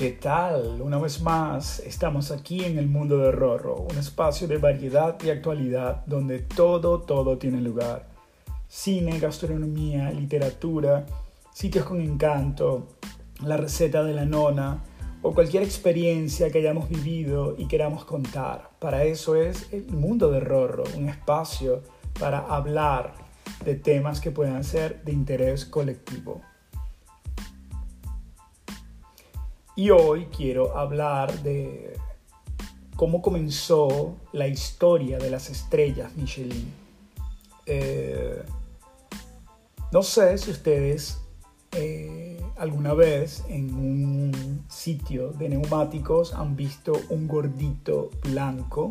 ¿Qué tal? Una vez más, estamos aquí en el mundo de Rorro, un espacio de variedad y actualidad donde todo, todo tiene lugar. Cine, gastronomía, literatura, sitios con encanto, la receta de la nona o cualquier experiencia que hayamos vivido y queramos contar. Para eso es el mundo de Rorro, un espacio para hablar de temas que puedan ser de interés colectivo. Y hoy quiero hablar de cómo comenzó la historia de las estrellas Michelin. Eh, no sé si ustedes eh, alguna vez en un sitio de neumáticos han visto un gordito blanco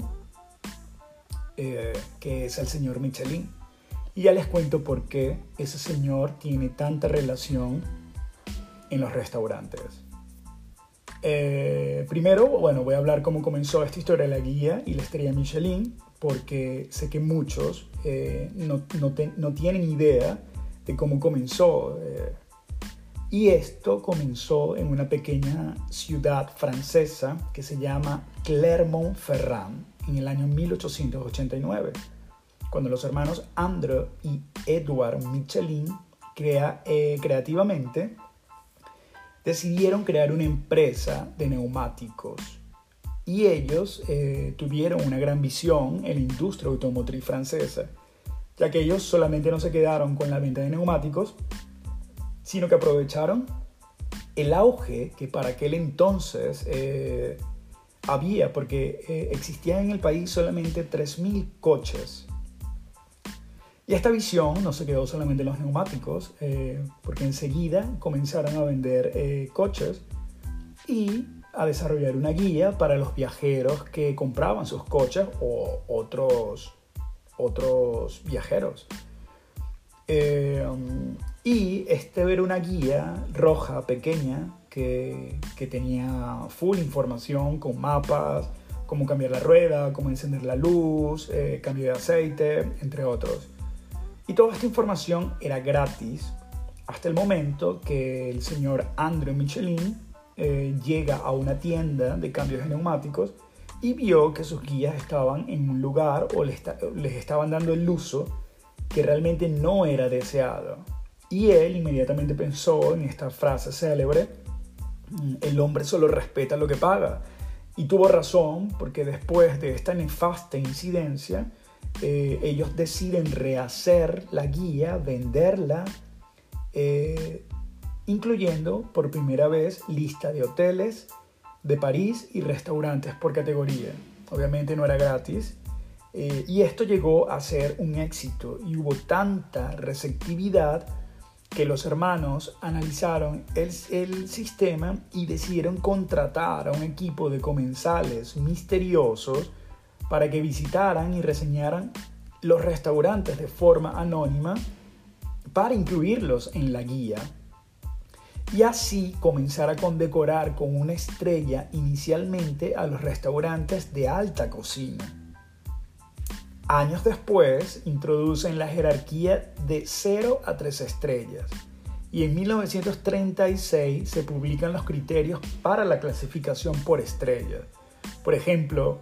eh, que es el señor Michelin. Y ya les cuento por qué ese señor tiene tanta relación en los restaurantes. Eh, primero, bueno, voy a hablar cómo comenzó esta historia de la guía y la estrella Michelin, porque sé que muchos eh, no, no, tienen idea de cómo comenzó. Eh. y esto comenzó en una pequeña ciudad francesa que se llama Clermont-Ferrand en el año 1889, cuando los hermanos André y Edouard Michelin crea, creativamente decidieron crear una empresa de neumáticos. Y ellos eh, tuvieron una gran visión en la industria automotriz francesa, ya que ellos solamente no se quedaron con la venta de neumáticos, sino que aprovecharon el auge que para aquel entonces eh, había, porque eh, existían en el país solamente 3.000 coches y esta visión no se quedó solamente en los neumáticos, eh, porque enseguida comenzaron a vender eh, coches y a desarrollar una guía para los viajeros que compraban sus coches o otros, otros viajeros. Eh, y este era una guía roja pequeña que, que tenía full información con mapas, cómo cambiar la rueda, cómo encender la luz, cambio de aceite, entre otros. Y toda esta información era gratis hasta el momento que el señor Andrew Michelin eh, llega a una tienda de cambios de neumáticos y vio que sus guías estaban en un lugar o les, les estaban dando el uso que realmente no era deseado. Y él inmediatamente pensó en esta frase célebre, mm, el hombre solo respeta lo que paga. Y tuvo razón porque después de esta nefasta incidencia, eh, ellos deciden rehacer la guía, venderla, eh, incluyendo por primera vez lista de hoteles de París y restaurantes por categoría. Obviamente no era gratis. Eh, y esto llegó a ser un éxito y hubo tanta receptividad que los hermanos analizaron el, el, sistema y decidieron contratar a un equipo de comensales misteriosos para que visitaran y reseñaran los restaurantes de forma anónima para incluirlos en la guía y así comenzar a condecorar con una estrella inicialmente a los restaurantes de alta cocina. Años después introducen la jerarquía de 0 a 3 estrellas y en 1936 se publican los criterios para la clasificación por estrellas. Por ejemplo,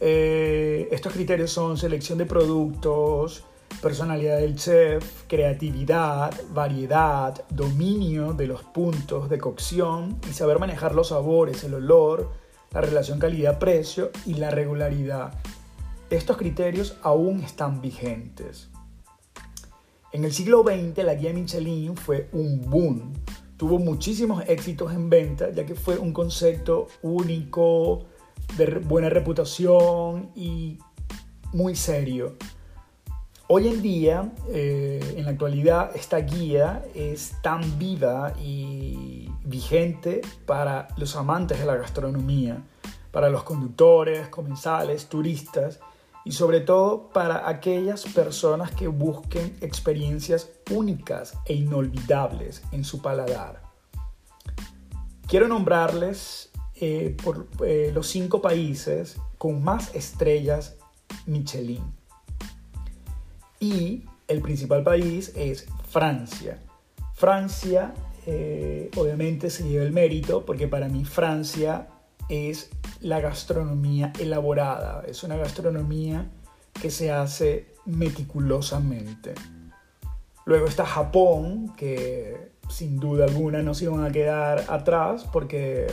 eh, estos criterios son selección de productos, personalidad del chef, creatividad, variedad, dominio de los puntos de cocción y saber manejar los sabores, el olor, la relación calidad-precio y la regularidad. Estos criterios aún están vigentes. En el siglo XX la guía Michelin fue un boom. Tuvo muchísimos éxitos en venta ya que fue un concepto único, de buena reputación y muy serio. Hoy en día, eh, en la actualidad, esta guía es tan viva y vigente para los amantes de la gastronomía, para los conductores, comensales, turistas y sobre todo para aquellas personas que busquen experiencias únicas e inolvidables en su paladar. Quiero nombrarles eh, por eh, los cinco países con más estrellas Michelin. Y el principal país es Francia. Francia eh, obviamente se lleva el mérito porque para mí Francia es la gastronomía elaborada, es una gastronomía que se hace meticulosamente. Luego está Japón, que sin duda alguna no se iban a quedar atrás porque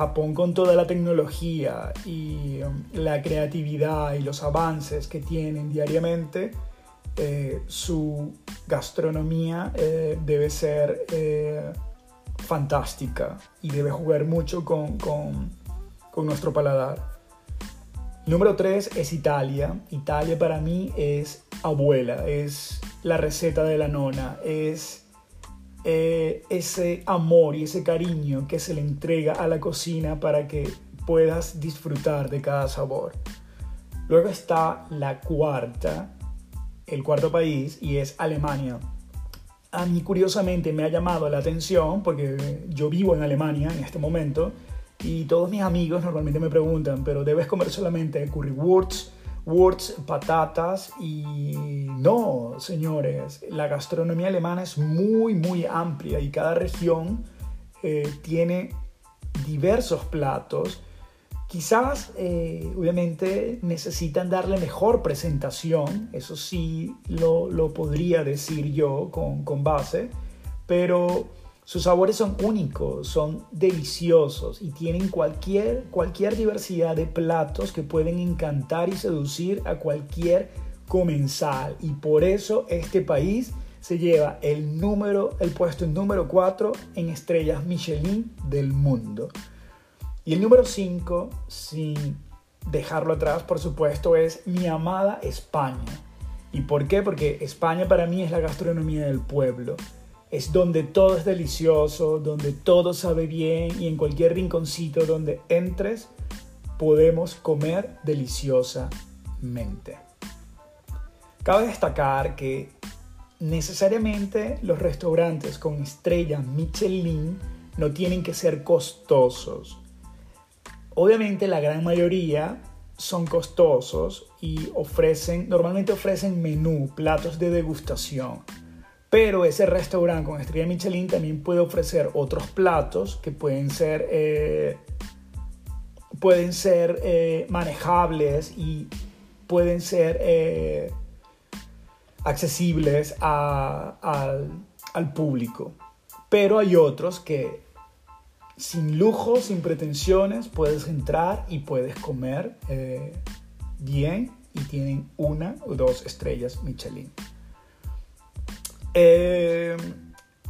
Japón con toda la tecnología y um, la creatividad y los avances que tienen diariamente, eh, su gastronomía eh, debe ser eh, fantástica y debe jugar mucho con, con, con nuestro paladar. Número 3 es Italia. Italia para mí es abuela, es la receta de la nona, es eh, ese amor y ese cariño que se le entrega a la cocina para que puedas disfrutar de cada sabor. Luego está la cuarta, el cuarto país, y es Alemania. A mí curiosamente me ha llamado la atención porque yo vivo en Alemania en este momento y todos mis amigos normalmente me preguntan, pero debes comer solamente currywurst, Words, patatas y no, señores, la gastronomía alemana es muy, muy amplia y cada región eh, tiene diversos platos. Quizás, eh, obviamente, necesitan darle mejor presentación, eso sí lo, lo podría decir yo con, con base, pero sus sabores son únicos, son deliciosos y tienen cualquier, cualquier diversidad de platos que pueden encantar y seducir a cualquier comensal. Y por eso este país se lleva el, número, el puesto número 4 en estrellas Michelin del mundo. Y el número 5, sin dejarlo atrás, por supuesto, es mi amada España. ¿Y por qué? Porque España para mí es la gastronomía del pueblo es donde todo es delicioso, donde todo sabe bien y en cualquier rinconcito donde entres podemos comer deliciosamente. Cabe destacar que necesariamente los restaurantes con estrella Michelin no tienen que ser costosos. Obviamente la gran mayoría son costosos y ofrecen, normalmente ofrecen menú, platos de degustación pero ese restaurante con estrella Michelin también puede ofrecer otros platos que pueden ser, eh, pueden ser eh, manejables y pueden ser eh, accesibles al, al público. Pero hay otros que sin lujo, sin pretensiones, puedes entrar y puedes comer bien y tienen una o dos estrellas Michelin. Eh,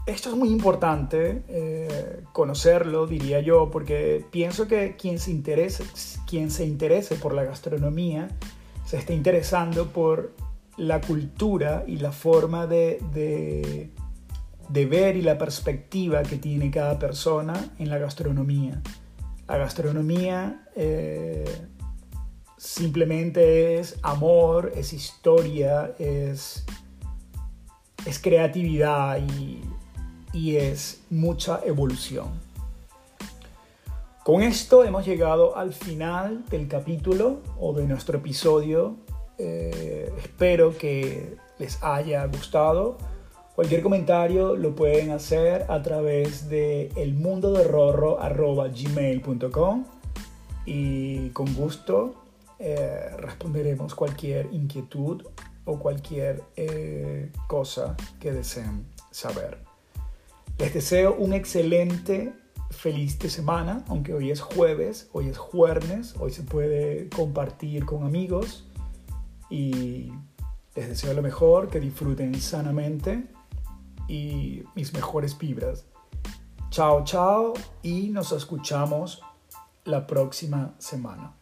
esto es muy importante eh, conocerlo, diría yo, porque pienso que quien se, interese, quien se interese por la gastronomía se está interesando por la cultura y la forma de, de, ver y la perspectiva que tiene cada persona en la gastronomía. La gastronomía eh, simplemente es amor, es historia, es es creatividad y, es mucha evolución. Con esto hemos llegado al final del capítulo o de nuestro episodio. Eh, espero que les haya gustado. Cualquier comentario lo pueden hacer a través de elmundoderrorro.gmail.com y con gusto eh, responderemos cualquier inquietud o cualquier eh, cosa que deseen saber. Les deseo un excelente, feliz semana, aunque hoy es jueves, hoy es jueves, hoy se puede compartir con amigos y les deseo lo mejor, que disfruten sanamente y mis mejores vibras. Chao, chao y nos escuchamos la próxima semana.